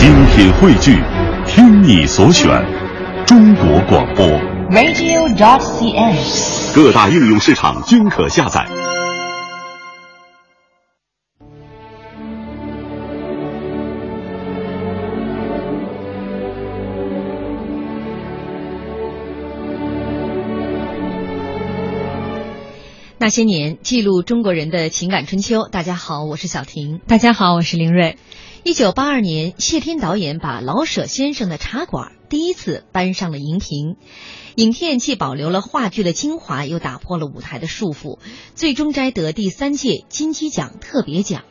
精品汇聚，听你所选，中国广播。radio.cn。各大应用市场均可下载。那些年，记录中国人的情感春秋。大家好，我是小婷。大家好，我是林瑞。一九八二年，谢天导演把老舍先生的《茶馆》第一次搬上了荧屏。影片既保留了话剧的精华，又打破了舞台的束缚，最终摘得第三届金鸡奖特别奖。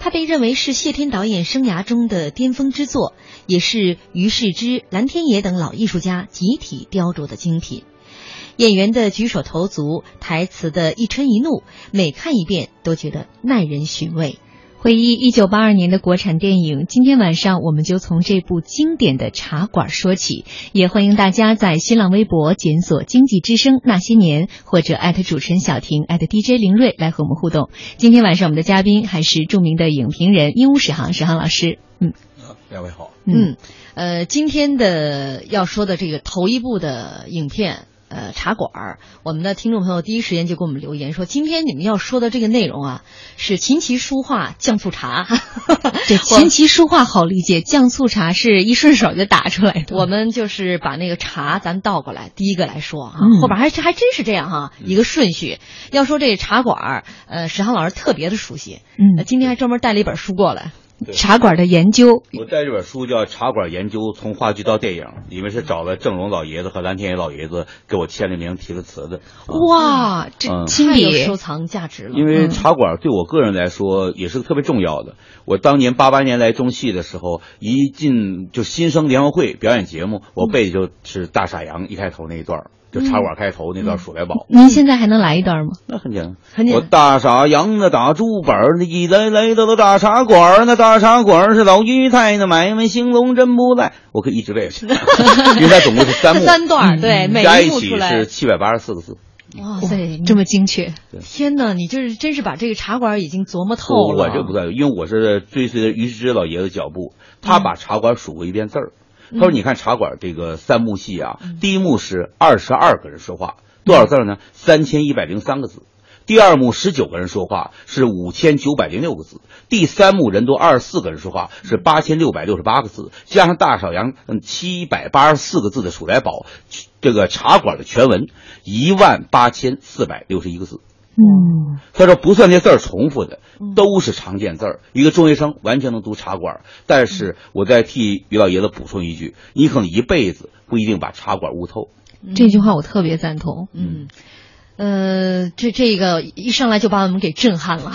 它被认为是谢天导演生涯中的巅峰之作，也是于世之、蓝天野等老艺术家集体雕琢的精品。演员的举手投足，台词的一嗔一怒，每看一遍都觉得耐人寻味。回忆一九八二年的国产电影，今天晚上我们就从这部经典的《茶馆》说起。也欢迎大家在新浪微博检索“经济之声那些年”或者艾特主持人小婷艾特 @DJ 林睿来和我们互动。今天晚上我们的嘉宾还是著名的影评人鹦鹉史航史航老师。嗯，两位好。嗯，呃，今天的要说的这个头一部的影片。呃，茶馆儿，我们的听众朋友第一时间就给我们留言说，今天你们要说的这个内容啊，是琴棋书画酱醋茶。对，琴棋书画好理解，酱醋茶是一顺手就打出来的。我们就是把那个茶咱倒过来，第一个来说哈、嗯，后边还还真是这样哈，一个顺序。要说这茶馆儿，呃，史航老师特别的熟悉，嗯，今天还专门带了一本书过来。茶馆的研究，我带这本书叫《茶馆研究：从话剧到电影》，里面是找了郑荣老爷子和蓝天野老爷子给我签了名、提了词的。哇，这嗯太有收藏价值了。因为茶馆对我个人来说也是特别重要的。我当年八八年来中戏的时候，一进就新生联欢会表演节目，我背的就是《大傻羊》一开头那一段。就茶馆开头那段数来宝，您现在还能来一段吗？那很简单，很简单。我大傻羊那打竹板儿，一来来到了大茶馆，那大茶馆是老于太那买卖兴隆真不赖。我可以一直背下去，因为它总共是三 幕，三段对，每加一起是七百八十四个字。哇塞，这么精确！天哪，你就是真是把这个茶馆已经琢磨透了。我这不在，因为我是追随着于世之老爷子脚步，他把茶馆数过一遍字儿。他说：“你看茶馆这个三幕戏啊，第一幕是二十二个人说话，多少字呢？三千一百零三个字。第二幕十九个人说话，是五千九百零六个字。第三幕人多二十四个人说话，是八千六百六十八个字，加上大少阳嗯七百八十四个字的数来宝，这个茶馆的全文一万八千四百六十一个字。”嗯，他说不算这字儿重复的，都是常见字儿。一个中学生完全能读茶馆，但是我再替于老爷子补充一句：你可能一辈子不一定把茶馆悟透。这句话我特别赞同。嗯，呃，这这个一上来就把我们给震撼了，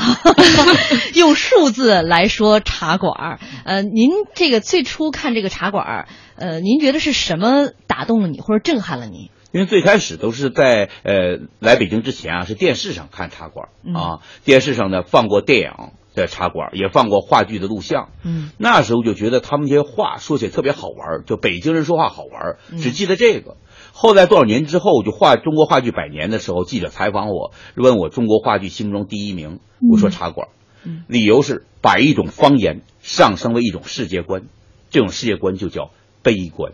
用数字来说茶馆儿。呃，您这个最初看这个茶馆儿，呃，您觉得是什么打动了你，或者震撼了你？因为最开始都是在呃来北京之前啊，是电视上看茶馆啊，电视上呢放过电影的茶馆，也放过话剧的录像。嗯，那时候就觉得他们这些话说起来特别好玩，就北京人说话好玩，只记得这个。后来多少年之后，就话中国话剧百年的时候，记者采访我，问我中国话剧心中第一名，我说茶馆，理由是把一种方言上升为一种世界观，这种世界观就叫悲观。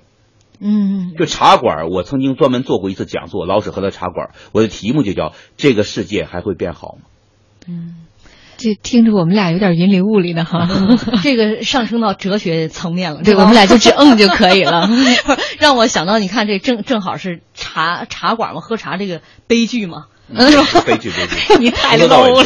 嗯，就茶馆，我曾经专门做过一次讲座，老舍和他茶馆，我的题目就叫“这个世界还会变好吗？”嗯，这听着我们俩有点云里雾里的哈，这个上升到哲学层面了。对，我们俩就只嗯就可以了。让我想到，你看这正正好是茶茶馆嘛，喝茶这个悲剧嘛。嗯，悲剧悲剧，你太 low 了，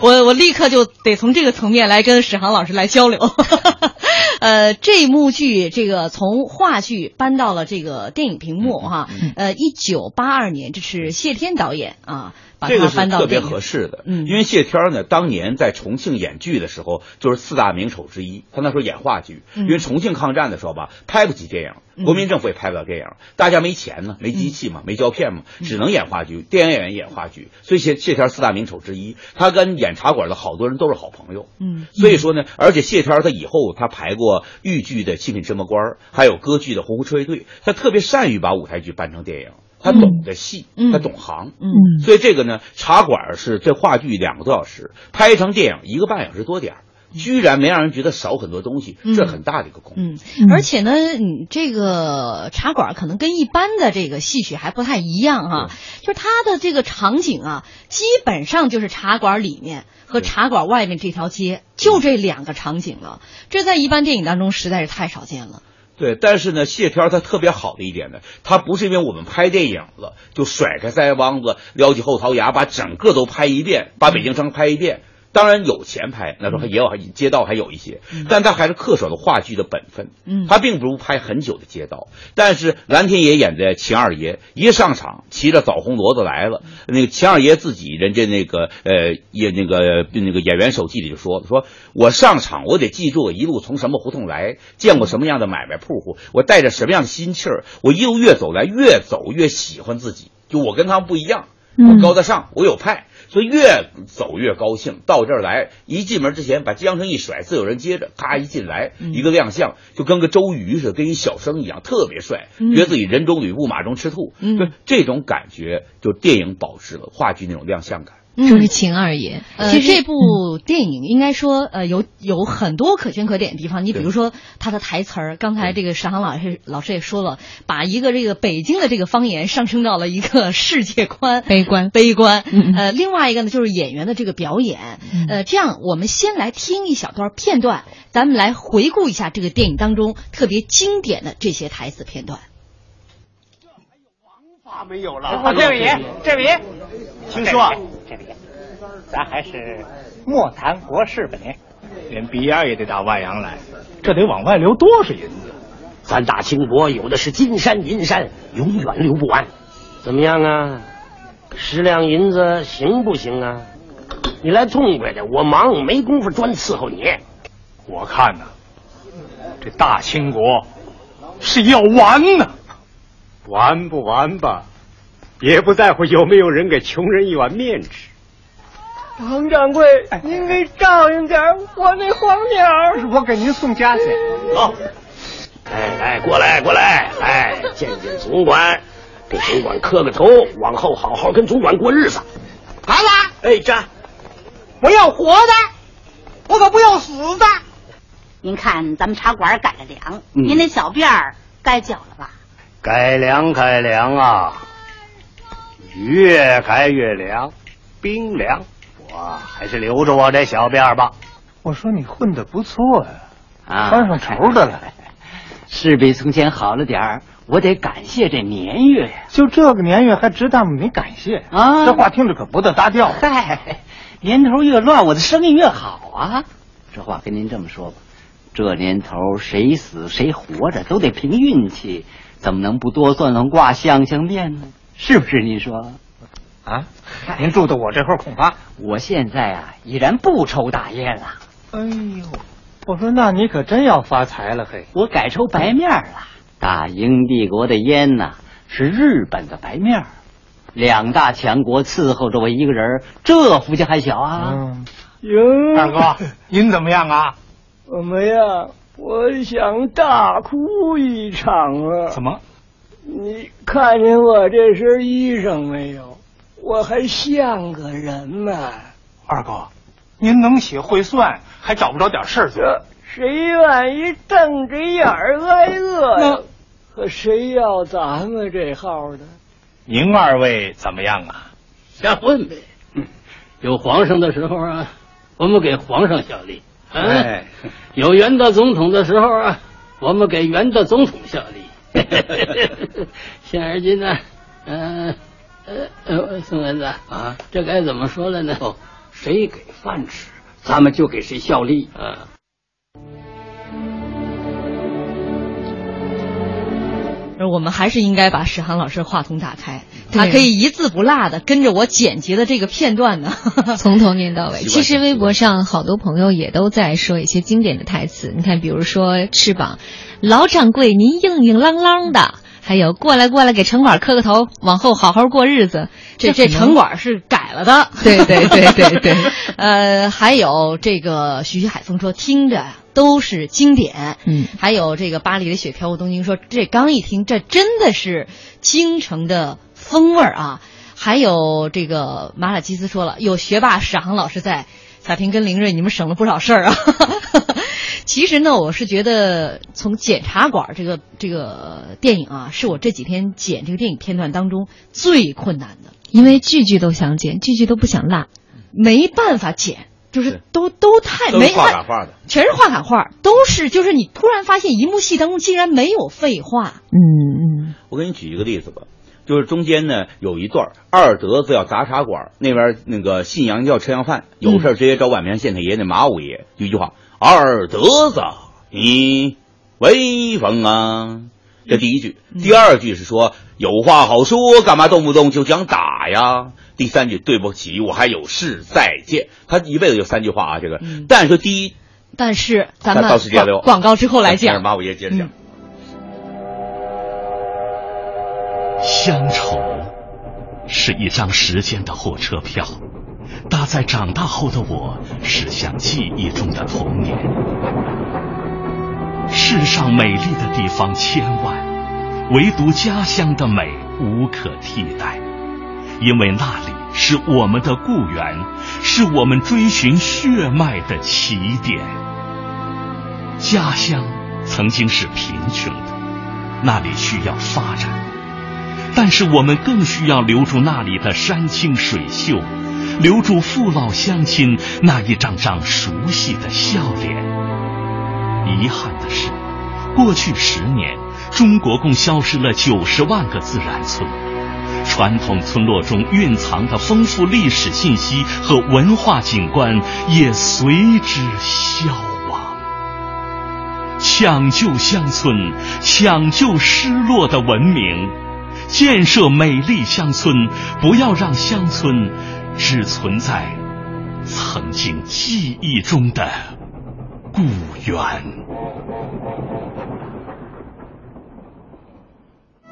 我我立刻就得从这个层面来跟史航老师来交流。呃，这幕剧这个从话剧搬到了这个电影屏幕哈，呃，一九八二年，这是谢天导演啊。这个是特别合适的，嗯，因为谢天呢，当年在重庆演剧的时候，就是四大名丑之一。他那时候演话剧，嗯、因为重庆抗战的时候吧，拍不起电影，国民政府也拍不了电影，嗯、大家没钱呢，没机器嘛，没胶片嘛，只能演话剧，电影演员演话剧。所以谢谢天四大名丑之一，他跟演茶馆的好多人都是好朋友。嗯，所以说呢，而且谢天他以后他排过豫剧的《七品芝麻官》，还有歌剧的《洪湖车队》，他特别善于把舞台剧搬成电影。他懂得戏，嗯他懂行，嗯，所以这个呢，茶馆是这话剧两个多小时，拍成电影一个半小时多点儿。居然没让人觉得少很多东西，这很大的一个功。嗯，而且呢，你这个茶馆可能跟一般的这个戏曲还不太一样哈，就是它的这个场景啊，基本上就是茶馆里面和茶馆外面这条街，就这两个场景了。这在一般电影当中实在是太少见了。对，但是呢，谢天他特别好的一点呢，他不是因为我们拍电影了就甩开腮帮子，撩起后槽牙，把整个都拍一遍，把北京城拍一遍。当然有钱拍，那时候也有街道还有一些，但他还是恪守了话剧的本分。嗯，他并不如拍很久的街道。但是蓝天野演的秦二爷一上场，骑着枣红骡子来了。那个秦二爷自己，人家那个呃也那个那个演员手记里就说：说我上场，我得记住我一路从什么胡同来，见过什么样的买卖铺户，我带着什么样的心气儿，我一路越走来越走越喜欢自己，就我跟他们不一样，我高大上，我有派。所以越走越高兴，到这儿来，一进门之前把缰绳一甩，自有人接着，咔一进来，一个亮相，就跟个周瑜似的，跟一小生一样，特别帅，觉得自己人中吕布，马中吃兔，对这种感觉，就电影保持了话剧那种亮相感。就是秦二爷。其实这部电影应该说，呃，有有很多可圈可点的地方。你比如说他的台词儿，刚才这个史航老师老师也说了，把一个这个北京的这个方言上升到了一个世界观，悲观悲观。呃，另外一个呢，就是演员的这个表演。呃，这样我们先来听一小段片段，咱们来回顾一下这个电影当中特别经典的这些台词片段。这还有王法没有了？这位爷，这位爷，听说。这位爷，咱还是莫谈国事吧，您。连鼻烟也得打外洋来，这得往外流多少银子？咱大清国有的是金山银山，永远流不完。怎么样啊？十两银子行不行啊？你来痛快的，我忙没工夫专伺候你。我看呐，这大清国是要完呢。完不完吧？也不在乎有没有人给穷人一碗面吃。王掌柜，您给照应点我那黄鸟。我给您送家去。好，哎哎，过来过来，哎见见总管，给总管磕个头，往后好好跟总管过日子。孩子，哎，这我要活的，我可不要死的。您看咱们茶馆改了粮，您那小辫儿该绞了吧？改良改良啊！越改越凉，冰凉。我还是留着我这小辫吧。我说你混的不错呀，啊，穿上绸的了，是比从前好了点儿。我得感谢这年月呀，就这个年月还值当你感谢啊？这话听着可不得搭调。嗨，年头越乱，我的生意越好啊。这话跟您这么说吧，这年头谁死谁活着都得凭运气，怎么能不多算算卦、相相面呢？是不是？你说，啊？您住到我这会儿恐怕，我现在啊已然不抽大烟了。哎呦，我说那你可真要发财了嘿！我改抽白面了。大英帝国的烟呐是日本的白面，两大强国伺候着我一个人，这福气还小啊？嗯，哟，二哥，您怎么样啊？我没样？我想大哭一场啊！怎么？你看见我这身衣裳没有？我还像个人呢。二哥，您能写会算，还找不着点事儿做？谁愿意瞪着眼儿挨饿呀？可谁要咱们这号的？您二位怎么样啊？瞎混呗。有皇上的时候啊，我们给皇上效力；哎，有袁大总统的时候啊，我们给袁大总统效力。现而今呢，嗯呃呃，宋文子啊，这该怎么说了呢？哦，谁给饭吃，咱们就给谁效力啊。我们还是应该把史航老师话筒打开，他可以一字不落的跟着我剪辑的这个片段呢，从头念到尾。其实微博上好多朋友也都在说一些经典的台词，你看，比如说翅膀，老掌柜您硬硬朗朗的，还有过来过来给城管磕个头，往后好好过日子。这这城管是改了的，对对对对对。呃，还有这个徐徐海峰说听着。都是经典，嗯，还有这个巴黎的雪飘过东京，说这刚一听，这真的是京城的风味儿啊！还有这个马尔基斯说了，有学霸史航老师在，小平跟林瑞，你们省了不少事儿啊。其实呢，我是觉得从检察馆这个这个电影啊，是我这几天剪这个电影片段当中最困难的，因为句句都想剪，句句都不想落，没办法剪，就是都都太没画感画的，全是画感画，都是就是你突然发现一幕戏当中竟然没有废话。嗯嗯，我给你举一个例子吧。就是中间呢有一段，二德子要砸茶馆，那边那个信阳叫吃洋饭，有事直接找宛平县太爷那马五爷，一句话：“二德子，你威风啊！”这第一句，第二句是说有话好说，干嘛动不动就讲打呀？第三句，对不起，我还有事，再见。他一辈子就三句话啊，这个。但是第一，但是咱们到时间了，广告之后来讲，马五爷接着讲。乡愁是一张时间的火车票，搭在长大后的我驶向记忆中的童年。世上美丽的地方千万，唯独家乡的美无可替代，因为那里是我们的故园，是我们追寻血脉的起点。家乡曾经是贫穷的，那里需要发展。但是我们更需要留住那里的山清水秀，留住父老乡亲那一张张熟悉的笑脸。遗憾的是，过去十年，中国共消失了九十万个自然村，传统村落中蕴藏的丰富历史信息和文化景观也随之消亡。抢救乡村，抢救失落的文明。建设美丽乡村，不要让乡村只存在曾经记忆中的故园。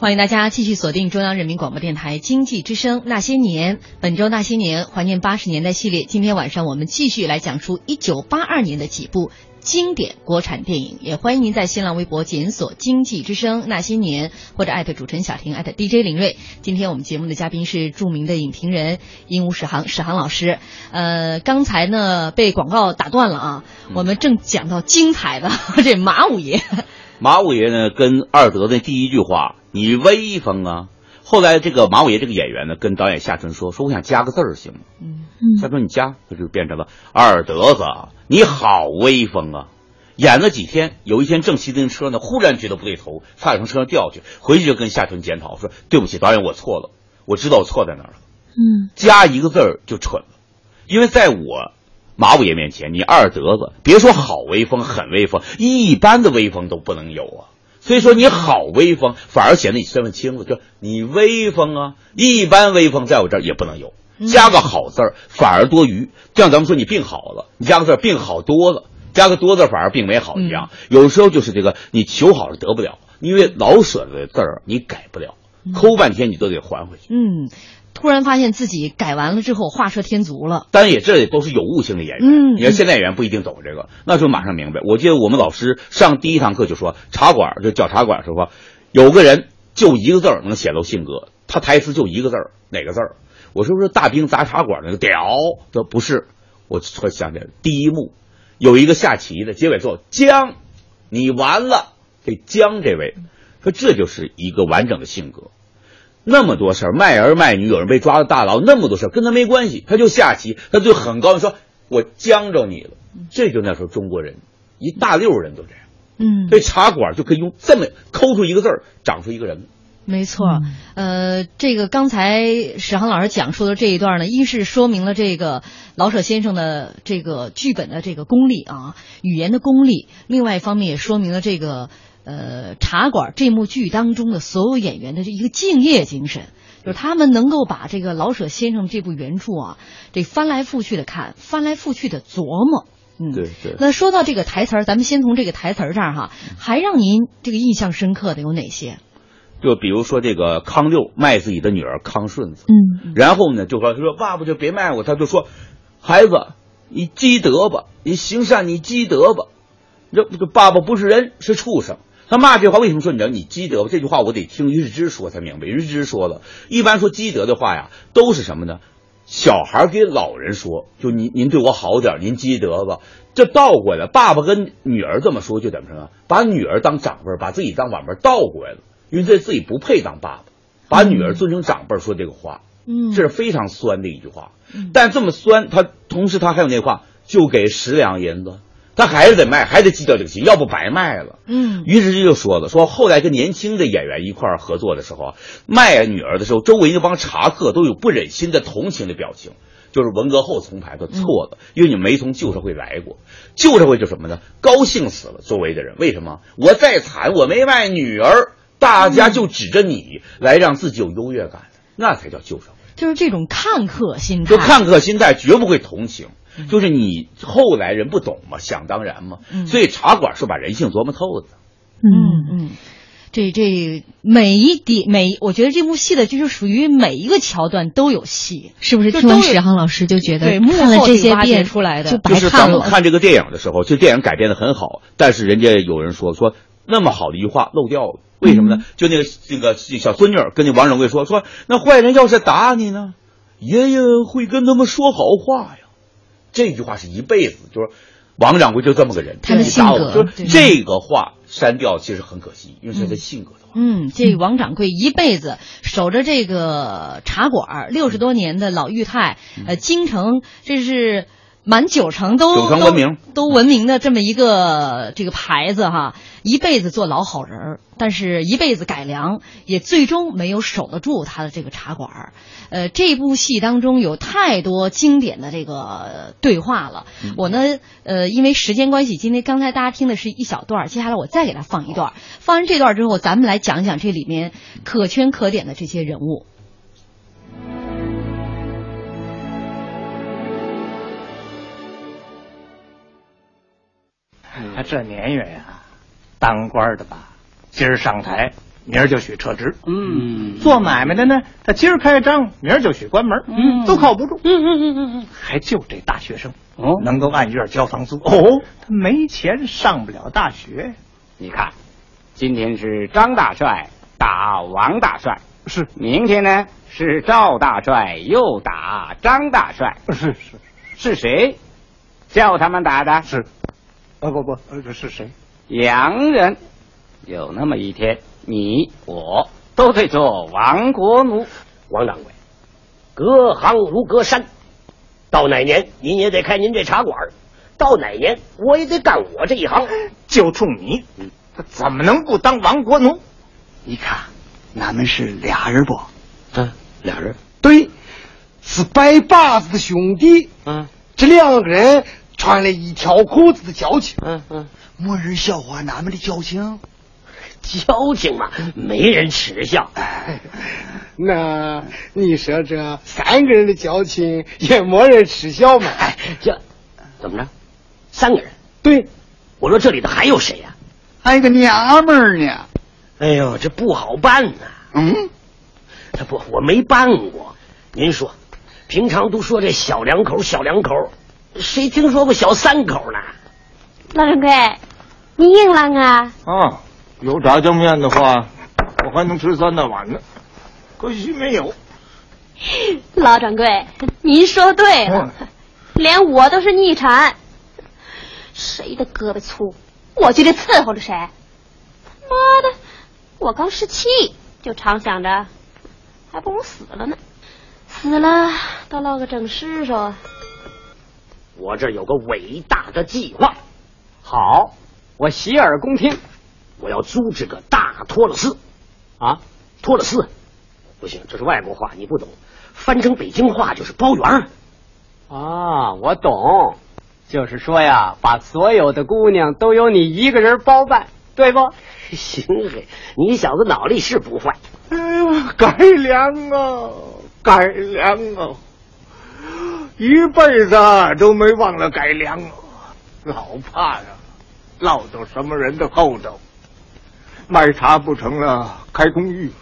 欢迎大家继续锁定中央人民广播电台经济之声那些年。本周那些年怀念八十年代系列，今天晚上我们继续来讲述一九八二年的几部。经典国产电影，也欢迎您在新浪微博检索“经济之声那些年”或者艾特主持人小婷艾特 DJ 林睿。今天我们节目的嘉宾是著名的影评人鹦鹉史航史航老师。呃，刚才呢被广告打断了啊，我们正讲到精彩的 这马五爷。马五爷呢跟二德的第一句话“你威风啊”，后来这个马五爷这个演员呢跟导演夏春说：“说我想加个字儿行吗？”嗯。夏春：“你加，他就变成了二德子，你好威风啊！”演了几天，有一天正骑自行车呢，忽然觉得不对头，差点从车上掉下去。回去就跟夏春检讨说：“对不起，导演，我错了，我知道我错在哪儿了。”嗯，加一个字儿就蠢了，因为在我马五爷面前，你二德子别说好威风、很威风，一般的威风都不能有啊。所以说你好威风，反而显得你身份轻了。就你威风啊，一般威风在我这儿也不能有。加个好字儿反而多余，就像咱们说你病好了，你加个字儿病好多了，加个多字反而病没好一样。有时候就是这个你求好了得不了，因为老舍的字儿你改不了，抠半天你都得还回去。嗯，突然发现自己改完了之后画蛇添足了。当然也这也都是有悟性的演员。嗯，你看现代演员不一定懂这个，那时候马上明白。我记得我们老师上第一堂课就说，茶馆就叫茶馆时候，有个人就一个字儿能显露性格，他台词就一个字儿，哪个字儿？我说不是大兵砸茶馆那个屌，这不是。我突然想起来，第一幕有一个下棋的，结尾说姜，你完了。这姜这位说这就是一个完整的性格。那么多事儿，卖儿卖女，有人被抓到大牢，那么多事儿跟他没关系，他就下棋，他就很高兴说：“我将着你了。”这就那时候中国人一大溜人都这样。嗯，这茶馆就可以用这么抠出一个字儿，长出一个人。没错，呃，这个刚才史航老师讲述的这一段呢，一是说明了这个老舍先生的这个剧本的这个功力啊，语言的功力；另外一方面也说明了这个呃茶馆这幕剧当中的所有演员的这一个敬业精神。就是他们能够把这个老舍先生这部原著啊，这翻来覆去的看，翻来覆去的琢磨。嗯，对对。那说到这个台词儿，咱们先从这个台词儿这儿哈，还让您这个印象深刻的有哪些？就比如说这个康六卖自己的女儿康顺子，嗯，然后呢就说他说爸爸就别卖我，他就说孩子你积德吧，你行善你积德吧，这这爸爸不是人是畜生。他骂这话为什么说你知道你积德？这句话我得听于世之说才明白。于世之说了一般说积德的话呀，都是什么呢？小孩给老人说，就您您对我好点，您积德吧。这倒过来，爸爸跟女儿这么说，就怎么着呢？把女儿当长辈，把自己当晚辈，倒过来了。因为这自己不配当爸爸，把女儿尊称长辈说这个话，嗯，这是非常酸的一句话。但这么酸，他同时他还有那话，就给十两银子，他还是得卖，还得计较这个心，要不白卖了。嗯，于是就说了，说后来跟年轻的演员一块儿合作的时候啊，卖女儿的时候，周围那帮茶客都有不忍心的同情的表情，就是文革后重排的错了，因为你没从旧社会来过，旧社会就什么呢？高兴死了，周围的人为什么？我再惨，我没卖女儿。大家就指着你来让自己有优越感，那才叫旧社会。就是这种看客心态，就看客心态，绝不会同情。就是你后来人不懂嘛，想当然嘛。所以茶馆是把人性琢磨透的。嗯嗯，这这每一点每，我觉得这部戏的就是属于每一个桥段都有戏，是不是？听完史航老师就觉得对看了这些遍出来的，就白看了。咱们看这个电影的时候，就电影改编的很好，但是人家有人说说那么好的一句话漏掉了。为什么呢？就那个那个小孙女跟那王掌柜说说，那坏人要是打你呢，爷爷会跟他们说好话呀。这句话是一辈子，就是王掌柜就这么个人，他的性格，就这个话删掉其实很可惜，因为是他性格的话。嗯，这王掌柜一辈子守着这个茶馆，六十多年的老裕泰，呃，京城这是。满九成都九成文明，都文明的这么一个这个牌子哈，一辈子做老好人儿，但是一辈子改良，也最终没有守得住他的这个茶馆儿。呃，这部戏当中有太多经典的这个对话了。我呢，呃，因为时间关系，今天刚才大家听的是一小段，接下来我再给他放一段。放完这段之后，咱们来讲讲这里面可圈可点的这些人物。他这年月呀，当官的吧，今儿上台，明儿就许撤职。嗯，做买卖的呢，他今儿开张，明儿就许关门。嗯，都靠不住。嗯嗯嗯嗯嗯，还就这大学生哦，能够按月交房租。哦，他没钱上不了大学。你看，今天是张大帅打王大帅，是；明天呢是赵大帅又打张大帅，是是是谁叫他们打的？是。啊不不，这是谁？洋人。有那么一天，你我都得做亡国奴。王掌柜，隔行如隔山，到哪年您也得开您这茶馆，到哪年我也得干我这一行。就冲你，他怎么能不当亡国奴？你看，俺们是俩人不？嗯，俩人。对，是拜把子的兄弟。嗯，这两个人。穿了一条裤子的交情，嗯嗯，没人笑话俺们的交情，交情嘛，没人耻笑。那你说这三个人的交情也没人耻笑嘛？哎，这怎么着？三个人？对，我说这里头还有谁呀？还有个娘们儿呢。哎呦，这不好办呐。嗯，他不，我没办过。您说，平常都说这小两口，小两口。谁听说过小三口呢？老掌柜，你硬朗啊！啊，有炸酱面的话，我还能吃三大碗呢。可惜没有。老掌柜，您说对了，连我都是逆产。谁的胳膊粗，我就得伺候着谁。妈的，我刚十七，就常想着，还不如死了呢。死了倒落个正尸首。我这有个伟大的计划，好，我洗耳恭听。我要租这个大托勒斯，啊，托勒斯，不行，这是外国话，你不懂，翻成北京话就是包圆。啊，我懂，就是说呀，把所有的姑娘都由你一个人包办，对不？行嘿，你小子脑力是不坏。哎呦，改良啊，改良啊！一辈子都没忘了改良，老怕呀，落到什么人的后头。卖茶不成了，开公寓，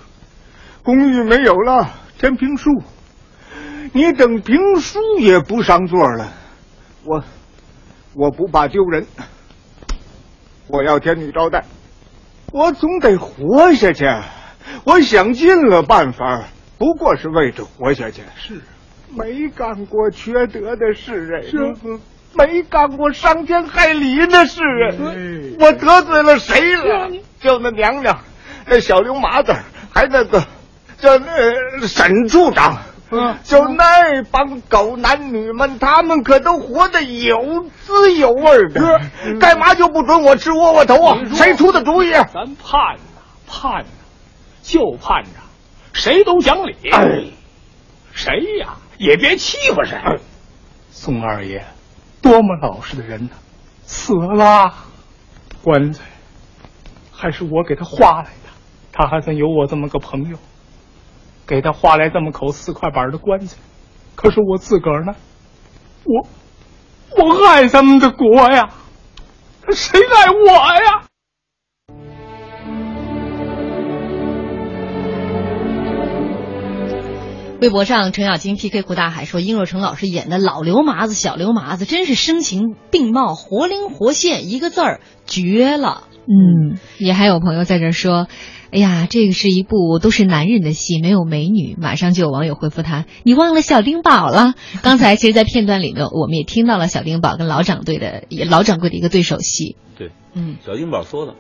公寓没有了，填评书。你等评书也不上座了，我我不怕丢人，我要天女招待，我总得活下去。我想尽了办法，不过是为着活下去。是，没干过缺德的事，哎，是，没干过伤天害理的事，哎，我得罪了谁了？就那娘娘，那小刘麻子，还那个叫那沈处长，嗯。就那帮狗男女们，他们可都活得有滋有味的，干嘛就不准我吃窝窝头啊？谁出的主意？咱盼呐，盼呐，就盼着谁都讲理，谁呀也别欺负谁。宋二爷多么老实的人呢，死了，棺材。还是我给他画来的，他还算有我这么个朋友，给他画来这么口四块板的棺材。可是我自个儿呢，我我爱咱们的国呀，谁爱我呀？微博上，程咬金 PK 胡大海说：“殷若成老师演的老刘麻子、小刘麻子，真是声情并茂，活灵活现，一个字儿绝了。”嗯，也还有朋友在这说：“哎呀，这个是一部都是男人的戏，没有美女。”马上就有网友回复他：“你忘了小丁宝了？”刚才其实，在片段里面，我们也听到了小丁宝跟老掌柜的老掌柜的一个对手戏。对，嗯，小丁宝说了。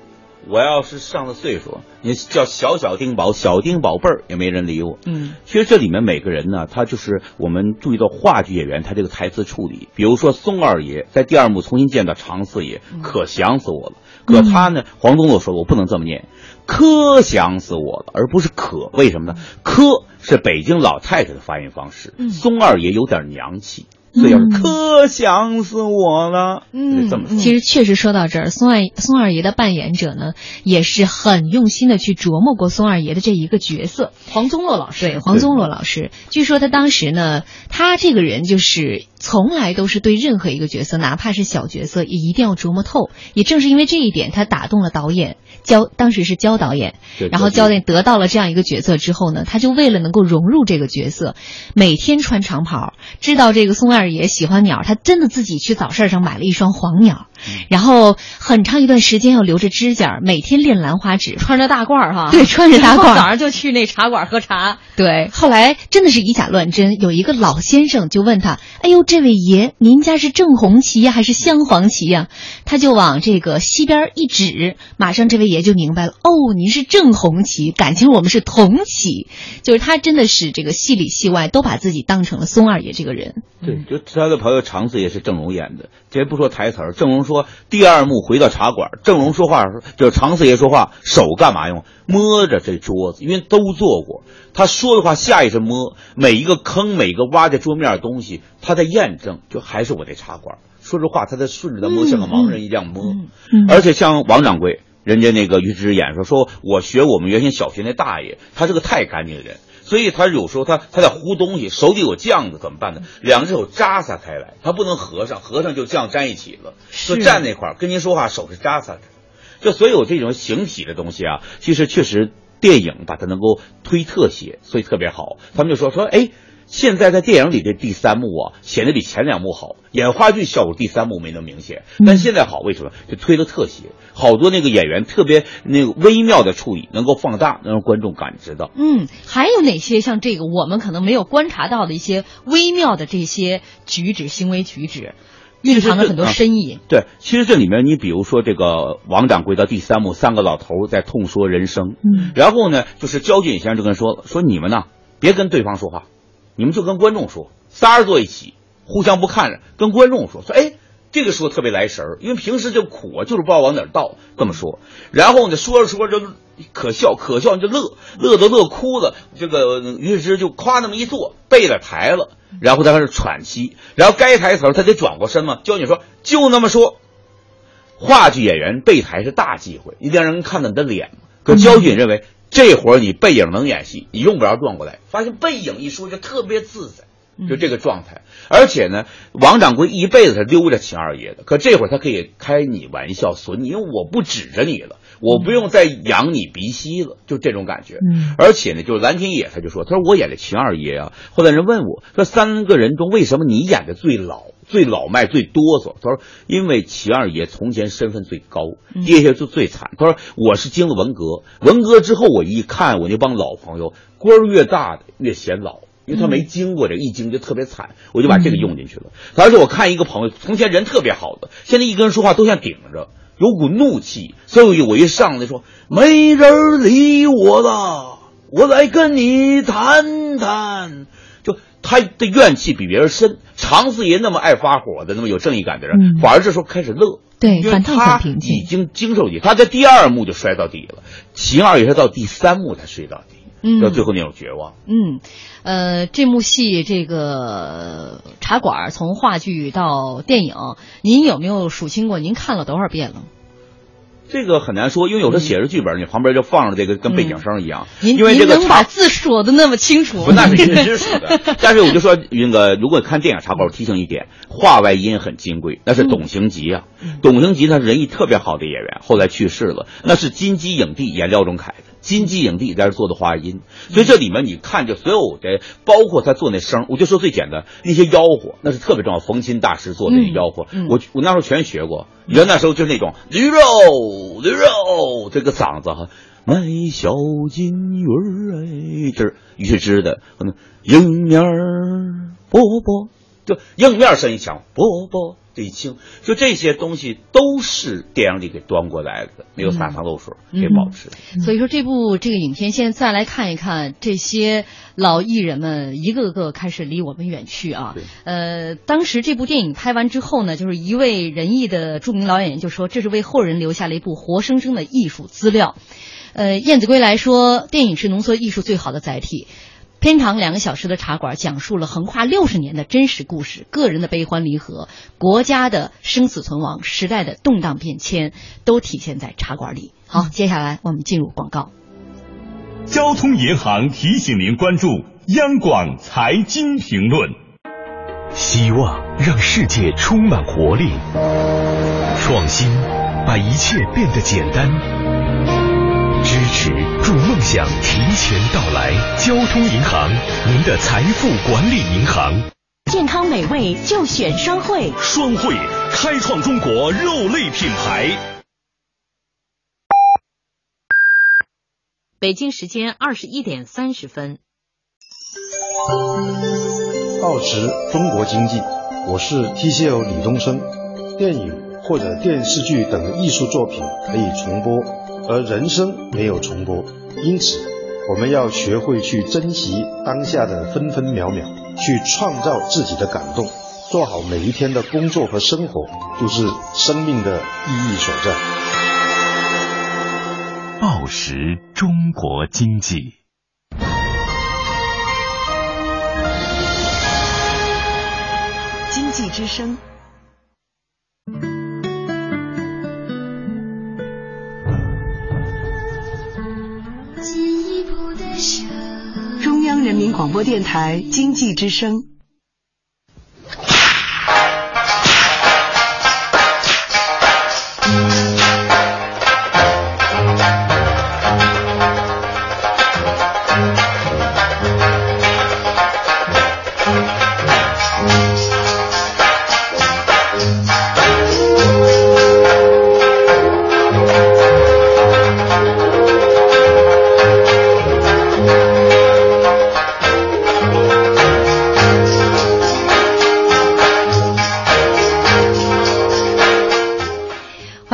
我要是上了岁数，你叫小小丁宝、小丁宝贝儿，也没人理我。嗯，其实这里面每个人呢，他就是我们注意到话剧演员他这个台词处理。比如说松二爷在第二幕重新见到常四爷，可想死我了。可他呢，黄宗洛说我不能这么念，可想死我了，而不是可。为什么呢？可是北京老太太的发音方式，松二爷有点娘气。所以可想死我了。嗯，这么。其实确实说到这儿，松二松二爷的扮演者呢，也是很用心的去琢磨过松二爷的这一个角色。黄宗洛老师，对黄宗洛老师，据说他当时呢，他这个人就是从来都是对任何一个角色，哪怕是小角色，也一定要琢磨透。也正是因为这一点，他打动了导演焦，当时是焦导演。然后焦导演得到了这样一个角色之后呢，他就为了能够融入这个角色，每天穿长袍，知道这个宋二。爷喜欢鸟，他真的自己去早市上买了一双黄鸟，然后很长一段时间要留着指甲，每天练兰花指，穿着大褂儿哈，对，穿着大褂，早上就去那茶馆喝茶。对，后来真的是以假乱真，有一个老先生就问他：“哎呦，这位爷，您家是正红旗呀，还是镶黄旗呀？”他就往这个西边一指，马上这位爷就明白了：“哦，您是正红旗，感情我们是同旗。”就是他真的是这个戏里戏外都把自己当成了松二爷这个人。对，就他的朋友常四爷是郑龙演的，这不说台词儿。郑荣说第二幕回到茶馆，郑荣说话时候，就是常四爷说话，手干嘛用？摸着这桌子，因为都做过。他说的话下意识摸每一个坑，每一个挖在桌面的东西，他在验证，就还是我这茶馆。说实话，他在顺着他摸，像个盲人一样摸。而且像王掌柜，人家那个于之演说，说我学我们原先小学那大爷，他是个太干净的人。所以他有时候他他在糊东西，手里有酱子怎么办呢？两只手扎撒开来，他不能合上，合上就酱粘一起了。就站那块儿跟您说话，手是扎撒的。就所有这种形体的东西啊，其实确实电影把它能够推特写，所以特别好。他们就说说，哎，现在在电影里的第三幕啊，显得比前两幕好。演话剧效果第三幕没那么明显，但现在好，为什么？就推了特写，好多那个演员特别那个微妙的处理，能够放大，能让观众感知到。嗯，还有哪些像这个我们可能没有观察到的一些微妙的这些举止、行为举止？蕴藏了很多深意。对，其实这里面，你比如说这个王掌柜到第三幕，三个老头在痛说人生。嗯，然后呢，就是焦俊先生就跟说了，说你们呢，别跟对方说话，你们就跟观众说，仨人坐一起，互相不看着，跟观众说，说哎，这个说特别来神儿，因为平时就苦啊，就是不知道往哪儿倒，这么说。然后呢，说着说着就可笑，可笑你就乐，乐都乐哭了。这个于是之就夸那么一坐，背了台了。然后他开始喘息，然后该台词他得转过身嘛。焦女说：“就那么说。”话剧演员背台是大忌讳，一定让人看到你的脸。可焦俊认为，这会儿你背影能演戏，你用不着转过来。发现背影一说就特别自在，就这个状态。而且呢，王掌柜一辈子是溜着秦二爷的，可这会儿他可以开你玩笑损你，因为我不指着你了，我不用再扬你鼻息了，就这种感觉。嗯，而且呢，就是蓝天野他就说，他说我演的秦二爷啊。后来人问我说，三个人中为什么你演的最老？最老迈最哆嗦，他说：“因为齐二爷从前身份最高，跌下就最惨。他说我是经了文革，文革之后我一看我那帮老朋友，官儿越大的越显老，因为他没经过这一经就特别惨，我就把这个用进去了。而且我看一个朋友从前人特别好的，现在一跟人说话都像顶着，有股怒气，所以我一上来说没人理我了，我来跟你谈谈。”他的怨气比别人深，常四爷那么爱发火的，那么有正义感的人，嗯、反而这时候开始乐。对，反倒很平静。已经经受起，他在第二幕就摔到底了，秦二爷是到第三幕才摔到底，嗯，到最后那种绝望。嗯，呃，这幕戏这个茶馆从话剧到电影，您有没有数清过？您看了多少遍了？这个很难说，因为有时候写着剧本，你旁边就放着这个跟背景声一样。您因为这个能把字说的那么清楚？不，那是因为知识的。但是我就说，那个如果看电影茶馆，我提醒一点，话外音很金贵，那是董行吉啊。董行吉他是人艺特别好的演员，后来去世了，那是金鸡影帝演廖仲恺的。金鸡影帝在这做的花音，所以这里面你看着所有的，包括他做那声，我就说最简单，那些吆喝那是特别重要。冯钦大师做的吆喝，我我那时候全学过。原那时候就是那种驴肉驴肉这个嗓子哈，卖小金鱼儿哎，这是于是之的，可能迎面波波，就迎面声音强，波波。这一清，就这些东西都是电影里给端过来的，没有洒汤漏水，给保持。所以说，这部这个影片现在再来看一看，这些老艺人们一个个开始离我们远去啊。呃，当时这部电影拍完之后呢，就是一位仁义的著名老演员就说，这是为后人留下了一部活生生的艺术资料。呃，燕子归来说，电影是浓缩艺术最好的载体。片长两个小时的茶馆，讲述了横跨六十年的真实故事，个人的悲欢离合，国家的生死存亡，时代的动荡变迁，都体现在茶馆里。好，接下来我们进入广告。交通银行提醒您关注央广财经评论。希望让世界充满活力，创新把一切变得简单。支持祝梦想提前到来，交通银行，您的财富管理银行。健康美味就选双汇，双汇开创中国肉类品牌。北京时间二十一点三十分。报时中国经济，我是 TCL 李东升。电影或者电视剧等艺术作品可以重播。而人生没有重播，因此我们要学会去珍惜当下的分分秒秒，去创造自己的感动，做好每一天的工作和生活，就是生命的意义所在。报时中国经济，经济之声。广播电台经济之声。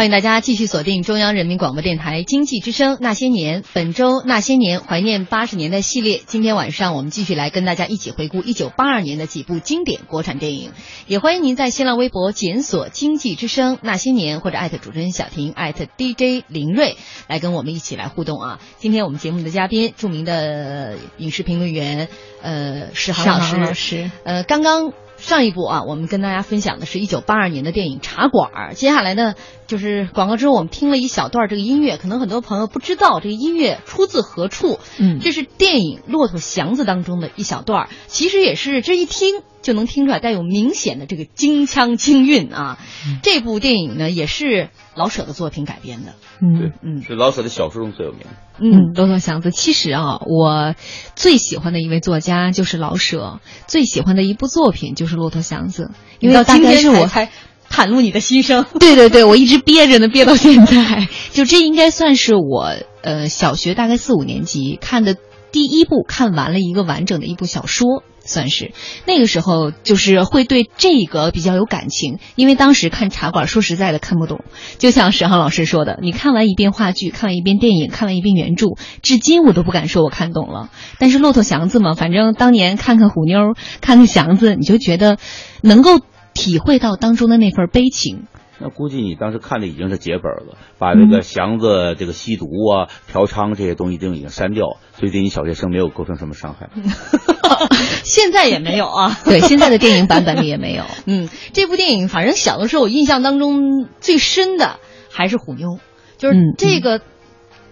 欢迎大家继续锁定中央人民广播电台经济之声《那些年》，本周《那些年》怀念八十年代系列。今天晚上我们继续来跟大家一起回顾一九八二年的几部经典国产电影。也欢迎您在新浪微博检索“经济之声那些年”或者艾特主持人小婷艾特 DJ 林睿来跟我们一起来互动啊。今天我们节目的嘉宾，著名的影视评论员呃史航老师。老师，呃，刚刚。上一部啊，我们跟大家分享的是一九八二年的电影《茶馆》。接下来呢，就是广告之后，我们听了一小段这个音乐，可能很多朋友不知道这个音乐出自何处。嗯，这是电影《骆驼祥子》当中的一小段，其实也是这一听就能听出来带有明显的这个京腔京韵啊。这部电影呢，也是老舍的作品改编的。嗯嗯，是老舍的小说中最有名的。嗯，骆驼祥子。其实啊，我最喜欢的一位作家就是老舍，最喜欢的一部作品就是《骆驼祥子》，因为今天是我才袒露你的心声。对对对，我一直憋着呢，憋到现在。就这应该算是我呃小学大概四五年级看的第一部看完了一个完整的一部小说。算是那个时候，就是会对这个比较有感情，因为当时看茶馆，说实在的看不懂。就像史航老师说的，你看完一遍话剧，看完一遍电影，看完一遍原著，至今我都不敢说我看懂了。但是骆驼祥子嘛，反正当年看看虎妞，看看祥子，你就觉得能够体会到当中的那份悲情。那估计你当时看的已经是结本了，把这个祥子这个吸毒啊、嫖娼这些东西都已经删掉，所以对你小学生没有构成什么伤害。现在也没有啊，对，现在的电影版本里也没有。嗯，这部电影反正小的时候我印象当中最深的还是虎妞，就是这个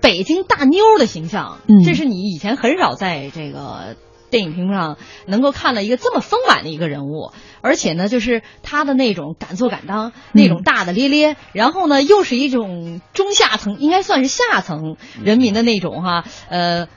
北京大妞的形象，嗯、这是你以前很少在这个电影屏幕上能够看到一个这么丰满的一个人物，而且呢，就是他的那种敢做敢当，那种大大咧咧，然后呢，又是一种中下层，应该算是下层人民的那种哈，呃，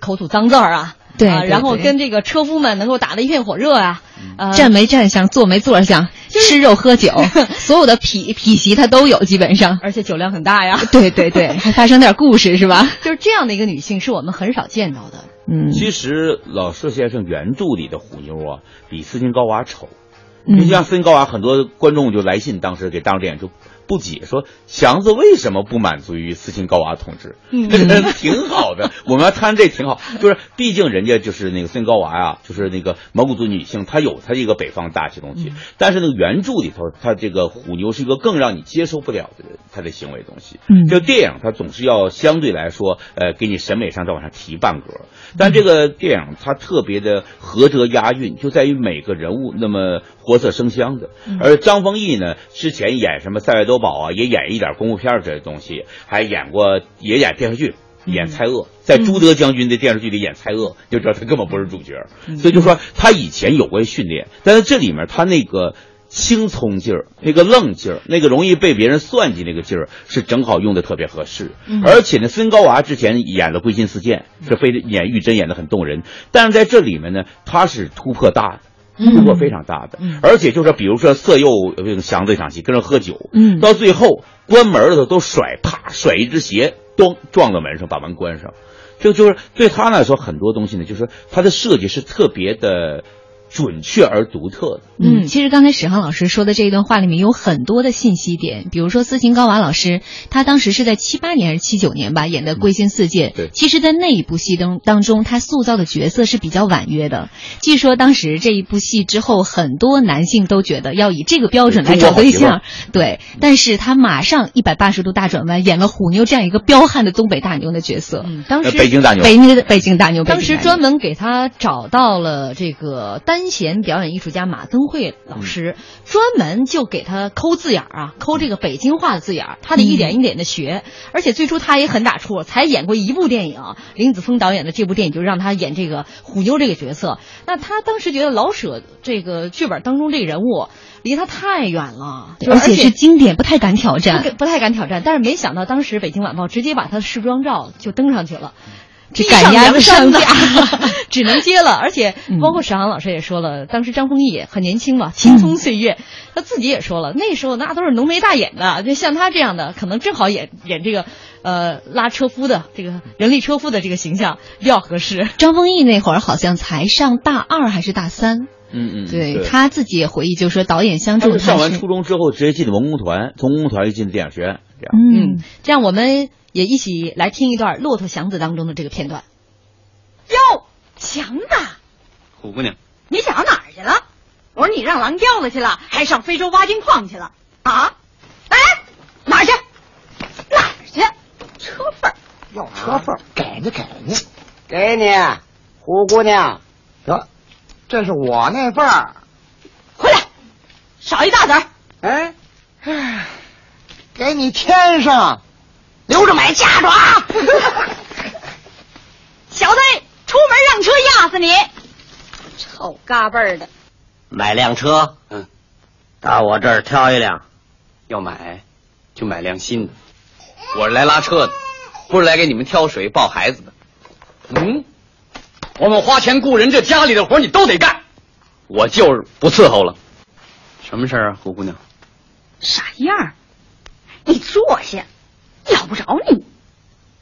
口吐脏字儿啊。对,啊，然后跟这个车夫们能够打得一片火热啊，呃、站没站相，坐没坐相，吃肉喝酒，所有的痞痞习他都有，基本上，而且酒量很大呀。对对对，还发生点故事是吧？就是这样的一个女性，是我们很少见到的。嗯，其实老舍先生原著里的虎妞啊，比斯琴高娃丑。嗯你像斯琴高娃，很多观众就来信，当时给当时电影就不解，说祥子为什么不满足于斯琴高娃同志？嗯。挺好的，我们要谈这挺好，就是毕竟人家就是那个斯琴高娃呀，就是那个蒙古族女性，她有她一个北方大气东西，但是那个原著里头，她这个虎妞是一个更让你接受不了的她的行为东西。嗯，这个电影它总是要相对来说，呃，给你审美上再往上提半格，但这个电影它特别的合辙押韵，就在于每个人物那么活色生香的。而张丰毅呢，之前演什么《塞外多宝》啊，也演一点功夫片这些东西，还演过也演电视剧，演蔡锷，在朱德将军的电视剧里演蔡锷，就知道他根本不是主角。所以就说他以前有过训练，但是这里面他那个。青葱劲儿，那个愣劲儿，那个容易被别人算计那个劲儿，是正好用的特别合适。嗯而且呢，孙高娃之前演了《归心似箭》，是非演玉珍演的很动人，但是在这里面呢，他是突破大的，突破非常大的。嗯而且就是比如说色诱这个祥子这场戏，跟着喝酒，嗯到最后关门的时候都甩，啪甩一只鞋，咚撞到门上，把门关上。这就是对他来说，很多东西呢，就是他的设计是特别的。准确而独特的。嗯，其实刚才史航老师说的这一段话里面有很多的信息点，比如说斯琴高娃老师，他当时是在七八年还是七九年吧演的《归心似箭》。对，其实，在那一部戏当当中，他塑造的角色是比较婉约的。据说当时这一部戏之后，很多男性都觉得要以这个标准来找对象。对，但是他马上一百八十度大转弯，演了虎妞这样一个彪悍的东北大妞的角色。嗯，当时北京大妞，北京的北京大妞，当时专门给他找到了这个单弦表演艺术家马登慧老师，嗯、专门就给他抠字眼儿啊，抠这个北京话的字眼儿，他得一点一点的学。嗯、而且最初他也很打怵，才演过一部电影，林子峰导演的这部电影就让他演这个虎妞这个角色。那他当时觉得老舍这个剧本当中这个人物离他太远了，而且是经典，不太敢挑战，不太敢挑战。但是没想到当时《北京晚报》直接把他的时装照就登上去了。这赶鸭子上架，只能接了。而且包括史航老师也说了，当时张丰毅也很年轻嘛，青葱岁月，他自己也说了，那时候那都是浓眉大眼的，就像他这样的，可能正好演演这个呃拉车夫的这个人力车夫的这个形象比较合适。张丰毅那会儿好像才上大二还是大三。嗯嗯，对对他自己也回忆，就说导演相中上完初中之后，直接进的文工团，从文工团又进的电影学院，这样。嗯，这样我们也一起来听一段《骆驼祥子》当中的这个片段。哟，祥子，虎姑娘，你想到哪儿去了？我说你让狼叼了去了，还上非洲挖金矿去了啊？哎，哪儿去？哪儿去？车份要车份，给你给你，给你，虎姑娘，得，这是我那份儿。回来少一大子儿。哎，给你添上，留着买嫁妆。小子，出门让车压死你！臭嘎嘣儿的！买辆车，嗯，到我这儿挑一辆。要买就买辆新的。我是来拉车的，不是来给你们挑水抱孩子的。嗯，我们花钱雇人，这家里的活你都得干，我就是不伺候了。什么事儿啊，胡姑娘？傻样你坐下，要不着你。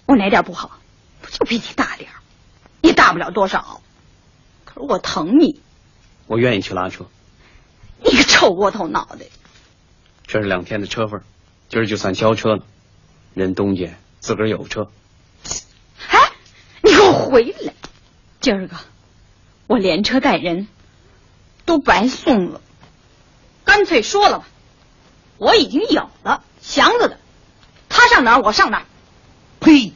我哪点不好？不就比你大点儿，也大不了多少。可是我疼你。我愿意去拉车。你个臭窝头脑袋！这是两天的车费，今儿就算交车了。人东家自个儿有车。哎，你给我回来！今儿个我连车带人都白送了，干脆说了吧，我已经有了祥子的，他上哪儿我上哪儿。呸！